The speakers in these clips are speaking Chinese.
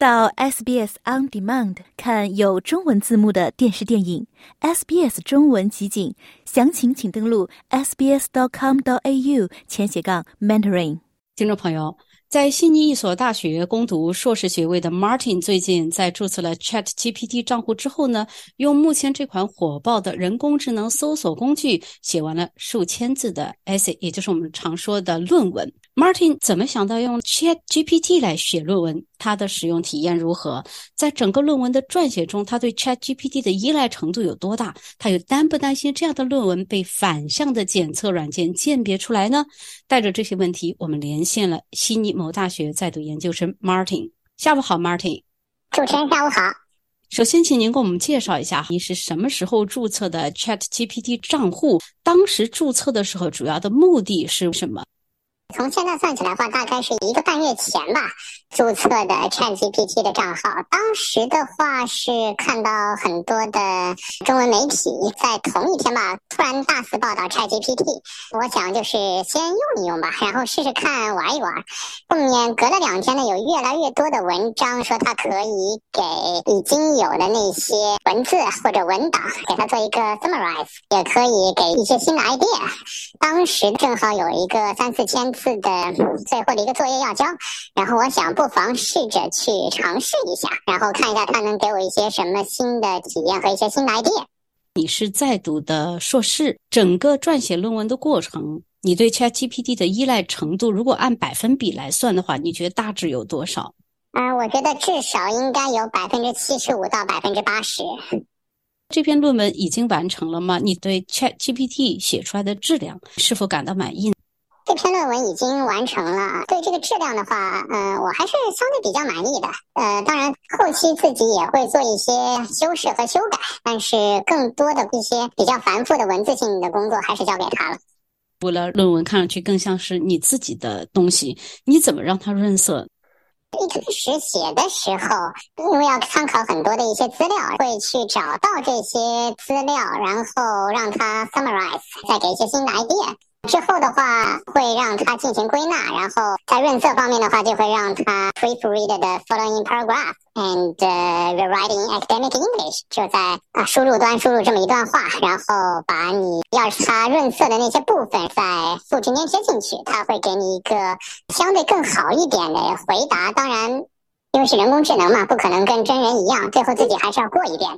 到 SBS On Demand 看有中文字幕的电视电影，SBS 中文集锦，详情请登录 sbs.com.au 前斜杠 mentoring。听众朋友。在悉尼一所大学攻读硕士学位的 Martin 最近在注册了 Chat GPT 账户之后呢，用目前这款火爆的人工智能搜索工具写完了数千字的 essay，也就是我们常说的论文。Martin 怎么想到用 Chat GPT 来写论文？他的使用体验如何？在整个论文的撰写中，他对 Chat GPT 的依赖程度有多大？他又担不担心这样的论文被反向的检测软件鉴别出来呢？带着这些问题，我们连线了悉尼某大学在读研究生 Martin。下午好，Martin。主持人下午好。首先，请您给我们介绍一下，您是什么时候注册的 Chat GPT 账户？当时注册的时候，主要的目的是什么？从现在算起来的话，大概是一个半月前吧，注册的 ChatGPT 的账号。当时的话是看到很多的中文媒体在同一天吧，突然大肆报道 ChatGPT。我想就是先用一用吧，然后试试看玩一玩。后面隔了两天呢，有越来越多的文章说它可以给已经有的那些文字或者文档给它做一个 summarize，也可以给一些新的 idea。当时正好有一个三四千。字的最后的一个作业要交，然后我想不妨试着去尝试一下，然后看一下它能给我一些什么新的体验和一些新的 idea。你是在读的硕士，整个撰写论文的过程，你对 ChatGPT 的依赖程度，如果按百分比来算的话，你觉得大致有多少？嗯，我觉得至少应该有百分之七十五到百分之八十。这篇论文已经完成了吗？你对 ChatGPT 写出来的质量是否感到满意？这篇论文已经完成了，对这个质量的话，嗯，我还是相对比较满意的。呃，当然后期自己也会做一些修饰和修改，但是更多的一些比较繁复的文字性的工作还是交给他了。为了论文看上去更像是你自己的东西，你怎么让它润色？一开始写的时候，因为要参考很多的一些资料，会去找到这些资料，然后让它 summarize，再给一些新的 idea。之后的话会让它进行归纳，然后在润色方面的话就会让它 proofread the following paragraph and rewriting academic English，就在啊输入端输入这么一段话，然后把你要它润色的那些部分再复制粘贴进去，它会给你一个相对更好一点的回答。当然，因为是人工智能嘛，不可能跟真人一样，最后自己还是要过一遍。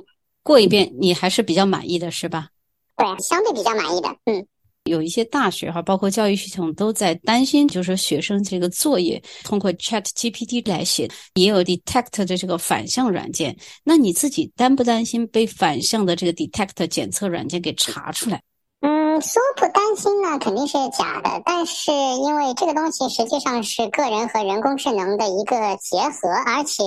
过一遍你还是比较满意的是吧？对，相对比较满意的，嗯。有一些大学哈，包括教育系统都在担心，就是学生这个作业通过 Chat GPT 来写，也有 Detect 的这个反向软件。那你自己担不担心被反向的这个 Detect 检测软件给查出来？嗯，说不担心呢，肯定是假的。但是因为这个东西实际上是个人和人工智能的一个结合，而且。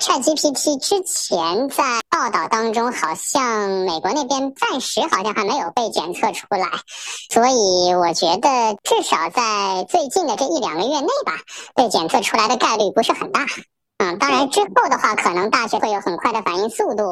ChatGPT 之前在报道当中，好像美国那边暂时好像还没有被检测出来，所以我觉得至少在最近的这一两个月内吧，被检测出来的概率不是很大。嗯，当然之后的话，可能大学会有很快的反应速度，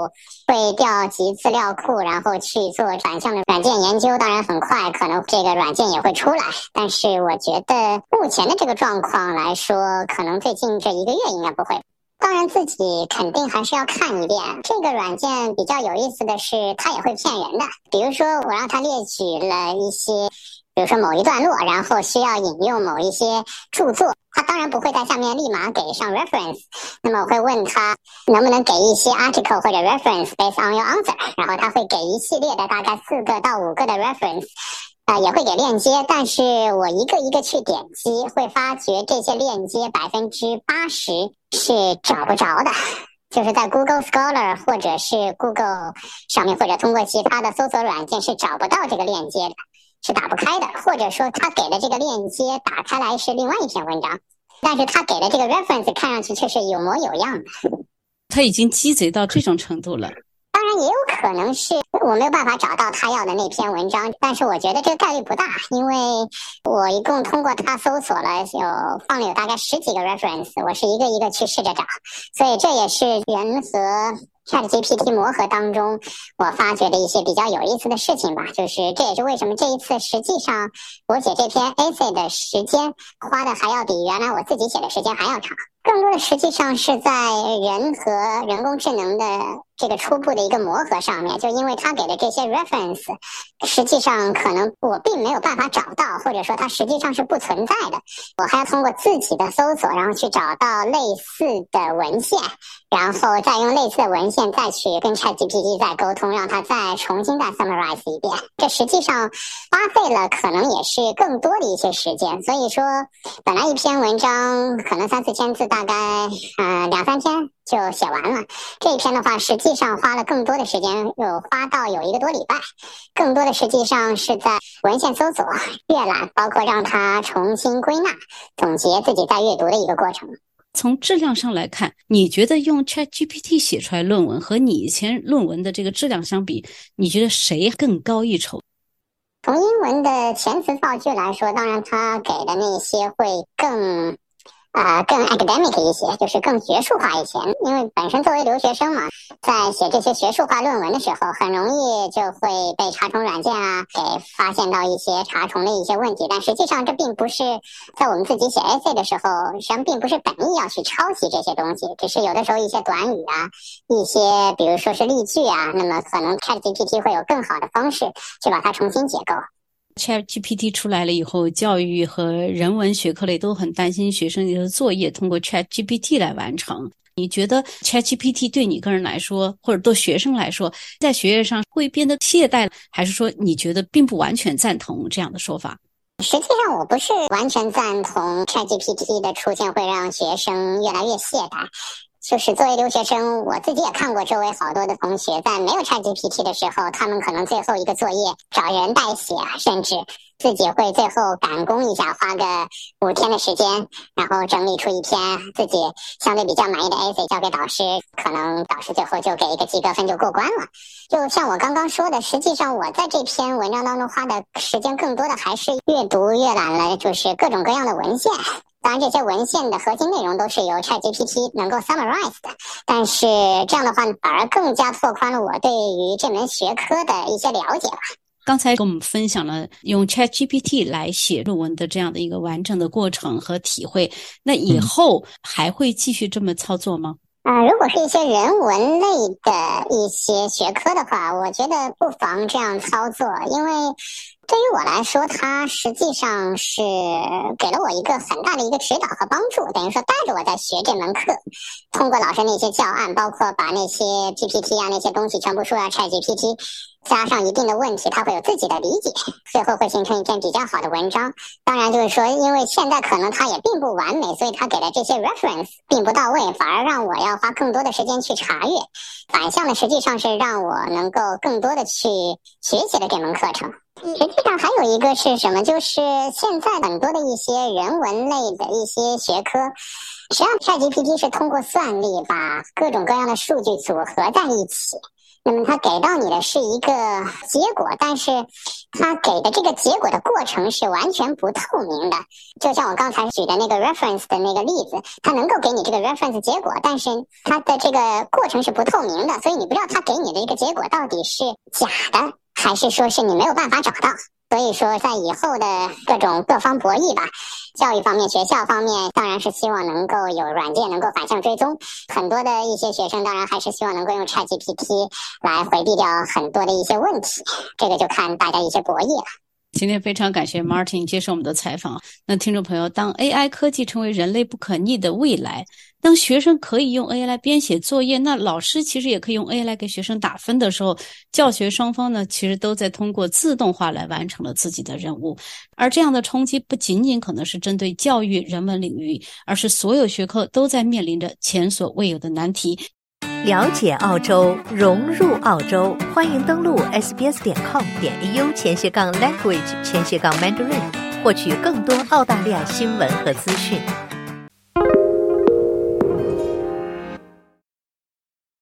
会调集资料库，然后去做反向的软件研究。当然很快，可能这个软件也会出来。但是我觉得目前的这个状况来说，可能最近这一个月应该不会。当然，自己肯定还是要看一遍。这个软件比较有意思的是，它也会骗人的。比如说，我让它列举了一些，比如说某一段落，然后需要引用某一些著作，它当然不会在下面立马给上 reference。那么我会问他能不能给一些 article 或者 reference based on your answer，然后他会给一系列的大概四个到五个的 reference。啊，也会给链接，但是我一个一个去点击，会发觉这些链接百分之八十是找不着的，就是在 Google Scholar 或者是 Google 上面，或者通过其他的搜索软件是找不到这个链接的，是打不开的，或者说他给的这个链接打开来是另外一篇文章，但是他给的这个 reference 看上去却是有模有样的，他已经鸡贼到这种程度了。可能是我没有办法找到他要的那篇文章，但是我觉得这个概率不大，因为我一共通过他搜索了有放了有大概十几个 reference，我是一个一个去试着找，所以这也是人和 ChatGPT 磨合当中我发觉的一些比较有意思的事情吧。就是这也是为什么这一次实际上我写这篇 essay 的时间花的还要比原来我自己写的时间还要长。更多的实际上是在人和人工智能的这个初步的一个磨合上面，就因为他给的这些 reference，实际上可能我并没有办法找到，或者说它实际上是不存在的，我还要通过自己的搜索，然后去找到类似的文献，然后再用类似的文献再去跟 ChatGPT 再沟通，让它再重新再 summarize 一遍。这实际上花费了可能也是更多的一些时间，所以说本来一篇文章可能三四千字。大概呃两三天就写完了。这一篇的话，实际上花了更多的时间，有花到有一个多礼拜。更多的实际上是在文献搜索、阅览，包括让他重新归纳、总结自己在阅读的一个过程。从质量上来看，你觉得用 ChatGPT 写出来论文和你以前论文的这个质量相比，你觉得谁更高一筹？从英文的遣词造句来说，当然它给的那些会更。啊，更 academic 一些，就是更学术化一些。因为本身作为留学生嘛，在写这些学术化论文的时候，很容易就会被查重软件啊给发现到一些查重的一些问题。但实际上，这并不是在我们自己写 essay 的时候，实际上并不是本意要去抄袭这些东西，只是有的时候一些短语啊，一些比如说是例句啊，那么可能 ChatGPT 会有更好的方式去把它重新解构。ChatGPT 出来了以后，教育和人文学科类都很担心学生的作业通过 ChatGPT 来完成。你觉得 ChatGPT 对你个人来说，或者对学生来说，在学业上会变得懈怠，还是说你觉得并不完全赞同这样的说法？实际上，我不是完全赞同 ChatGPT 的出现会让学生越来越懈怠。就是作为留学生，我自己也看过周围好多的同学，在没有 ChatGPT 的时候，他们可能最后一个作业找人代写，甚至自己会最后赶工一下，花个五天的时间，然后整理出一篇自己相对比较满意的 essay 交给导师，可能导师最后就给一个及格分就过关了。就像我刚刚说的，实际上我在这篇文章当中花的时间更多的还是阅读、阅览了，就是各种各样的文献。当然，这些文献的核心内容都是由 ChatGPT 能够 summarize 的，但是这样的话反而更加拓宽了我对于这门学科的一些了解吧。刚才跟我们分享了用 ChatGPT 来写论文的这样的一个完整的过程和体会，那以后还会继续这么操作吗？啊，如果是一些人文类的一些学科的话，我觉得不妨这样操作，因为。对于我来说，它实际上是给了我一个很大的一个指导和帮助，等于说带着我在学这门课。通过老师那些教案，包括把那些 PPT 啊那些东西全部输到 ChatGPT，加上一定的问题，它会有自己的理解，最后会形成一篇比较好的文章。当然，就是说，因为现在可能它也并不完美，所以它给的这些 reference 并不到位，反而让我要花更多的时间去查阅。反向的，实际上是让我能够更多的去学习的这门课程。实际上还有一个是什么？就是现在很多的一些人文类的一些学科，实际上 ChatGPT 是通过算力把各种各样的数据组合在一起，那么它给到你的是一个结果，但是它给的这个结果的过程是完全不透明的。就像我刚才举的那个 reference 的那个例子，它能够给你这个 reference 结果，但是它的这个过程是不透明的，所以你不知道它给你的一个结果到底是假的。还是说是你没有办法找到，所以说在以后的各种各方博弈吧，教育方面、学校方面，当然是希望能够有软件能够反向追踪。很多的一些学生，当然还是希望能够用 ChatGPT 来回避掉很多的一些问题。这个就看大家一些博弈了。今天非常感谢 Martin 接受我们的采访。那听众朋友，当 AI 科技成为人类不可逆的未来，当学生可以用 AI 来编写作业，那老师其实也可以用 AI 来给学生打分的时候，教学双方呢，其实都在通过自动化来完成了自己的任务。而这样的冲击不仅仅可能是针对教育人文领域，而是所有学科都在面临着前所未有的难题。了解澳洲，融入澳洲，欢迎登录 sbs 点 com 点 au 前斜杠 language 前斜杠 mandarin，获取更多澳大利亚新闻和资讯。